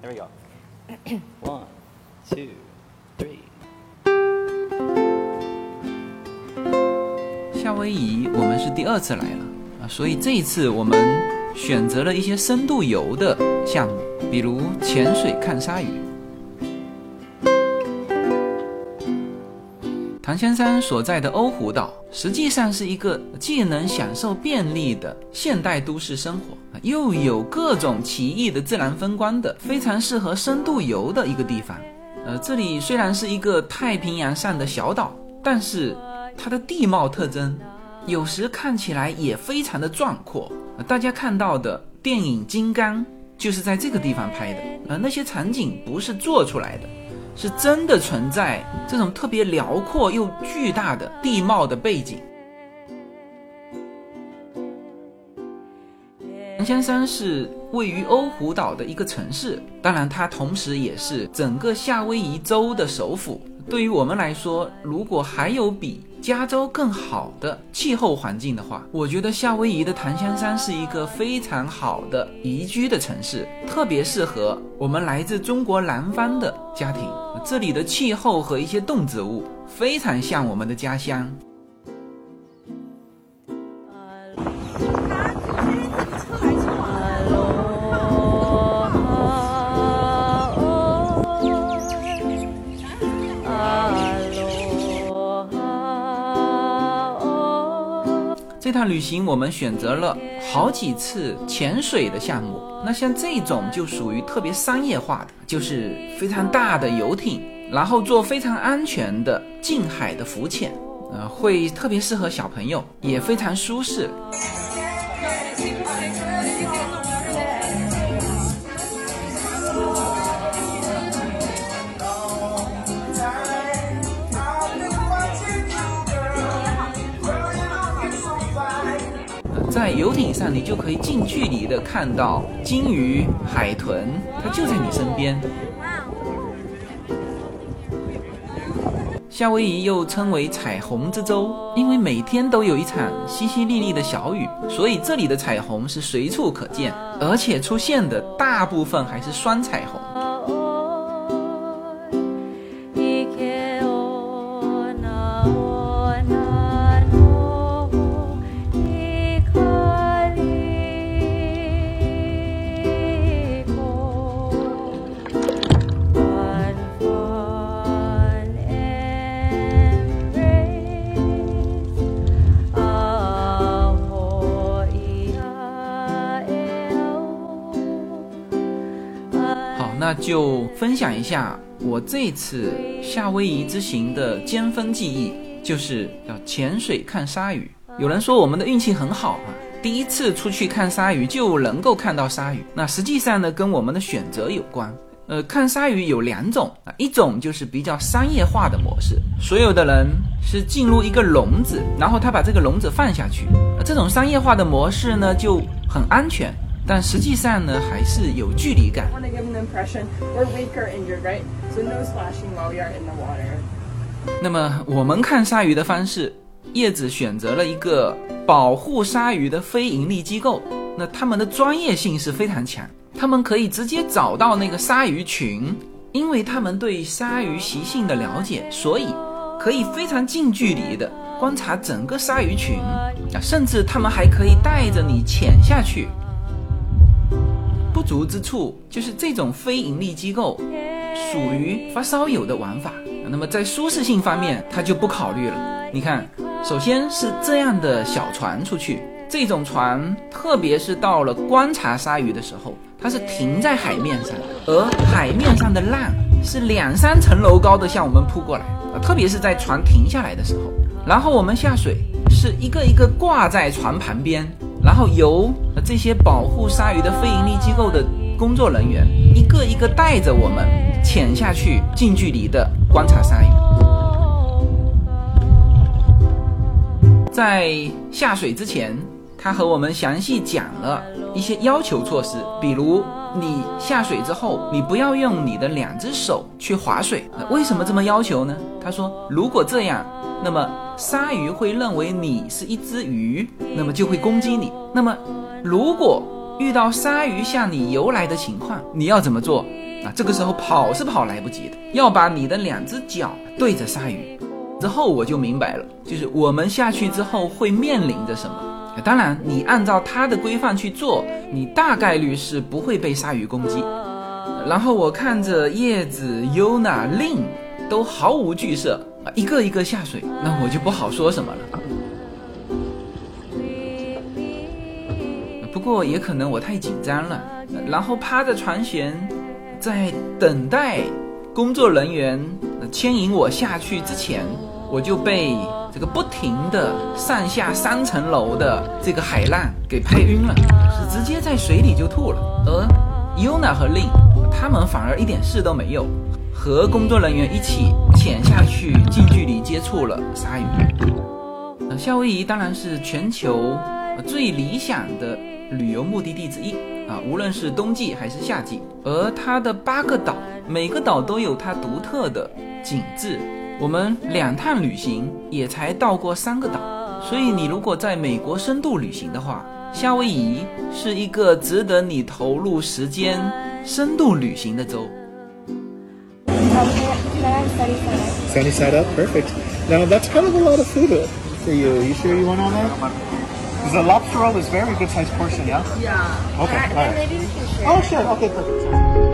There we go. One, two, three. 夏威夷我们是第二次来了啊，所以这一次我们选择了一些深度游的项目，比如潜水看鲨鱼。唐先山所在的欧胡岛，实际上是一个既能享受便利的现代都市生活，又有各种奇异的自然风光的，非常适合深度游的一个地方。呃，这里虽然是一个太平洋上的小岛，但是它的地貌特征有时看起来也非常的壮阔。大家看到的电影《金刚》就是在这个地方拍的，呃，那些场景不是做出来的。是真的存在这种特别辽阔又巨大的地貌的背景。唐先山是位于欧胡岛的一个城市，当然它同时也是整个夏威夷州的首府。对于我们来说，如果还有比加州更好的气候环境的话，我觉得夏威夷的檀香山是一个非常好的宜居的城市，特别适合我们来自中国南方的家庭。这里的气候和一些动植物非常像我们的家乡。这趟旅行我们选择了好几次潜水的项目，那像这种就属于特别商业化的，就是非常大的游艇，然后做非常安全的近海的浮潜，呃，会特别适合小朋友，也非常舒适。在游艇上，你就可以近距离的看到鲸鱼、海豚，它就在你身边。夏威夷又称为彩虹之州，因为每天都有一场淅淅沥沥的小雨，所以这里的彩虹是随处可见，而且出现的大部分还是双彩虹。就分享一下我这次夏威夷之行的尖峰记忆，就是要潜水看鲨鱼。有人说我们的运气很好啊，第一次出去看鲨鱼就能够看到鲨鱼。那实际上呢，跟我们的选择有关。呃，看鲨鱼有两种啊，一种就是比较商业化的模式，所有的人是进入一个笼子，然后他把这个笼子放下去。这种商业化的模式呢，就很安全。但实际上呢，还是有距离感。那么我们看鲨鱼的方式，叶子选择了一个保护鲨鱼的非盈利机构。那他们的专业性是非常强，他们可以直接找到那个鲨鱼群，因为他们对鲨鱼习性的了解，所以可以非常近距离的观察整个鲨鱼群啊，甚至他们还可以带着你潜下去。不足之处就是这种非盈利机构属于发烧友的玩法，那么在舒适性方面，他就不考虑了。你看，首先是这样的小船出去，这种船，特别是到了观察鲨鱼的时候，它是停在海面上，而海面上的浪是两三层楼高的向我们扑过来啊，特别是在船停下来的时候，然后我们下水是一个一个挂在船旁边。然后由这些保护鲨鱼的非盈利机构的工作人员一个一个带着我们潜下去，近距离的观察鲨鱼。在下水之前，他和我们详细讲了一些要求措施，比如你下水之后，你不要用你的两只手去划水。为什么这么要求呢？他说，如果这样。那么鲨鱼会认为你是一只鱼，那么就会攻击你。那么如果遇到鲨鱼向你游来的情况，你要怎么做啊？这个时候跑是跑来不及的，要把你的两只脚对着鲨鱼。之后我就明白了，就是我们下去之后会面临着什么。当然，你按照它的规范去做，你大概率是不会被鲨鱼攻击。然后我看着叶子、Yuna、Lin 都毫无惧色啊，一个一个下水，那我就不好说什么了。不过也可能我太紧张了，然后趴着船舷，在等待工作人员牵引我下去之前，我就被。这个不停的上下三层楼的这个海浪给拍晕了，是直接在水里就吐了。而 Yuna 和 Lin 他们反而一点事都没有，和工作人员一起潜下去，近距离接触了鲨鱼。夏威夷当然是全球最理想的旅游目的地之一啊，无论是冬季还是夏季。而它的八个岛，每个岛都有它独特的景致。我们两趟旅行也才到过三个岛，所以你如果在美国深度旅行的话，夏威夷是一个值得你投入时间、深度旅行的州。Sunny side up, perfect. Now that's kind of a lot of food for you. You sure you want all that? Because the lobster roll is very good sized portion, yeah? Yeah. Okay, all right. Oh, sure. Okay, perfect.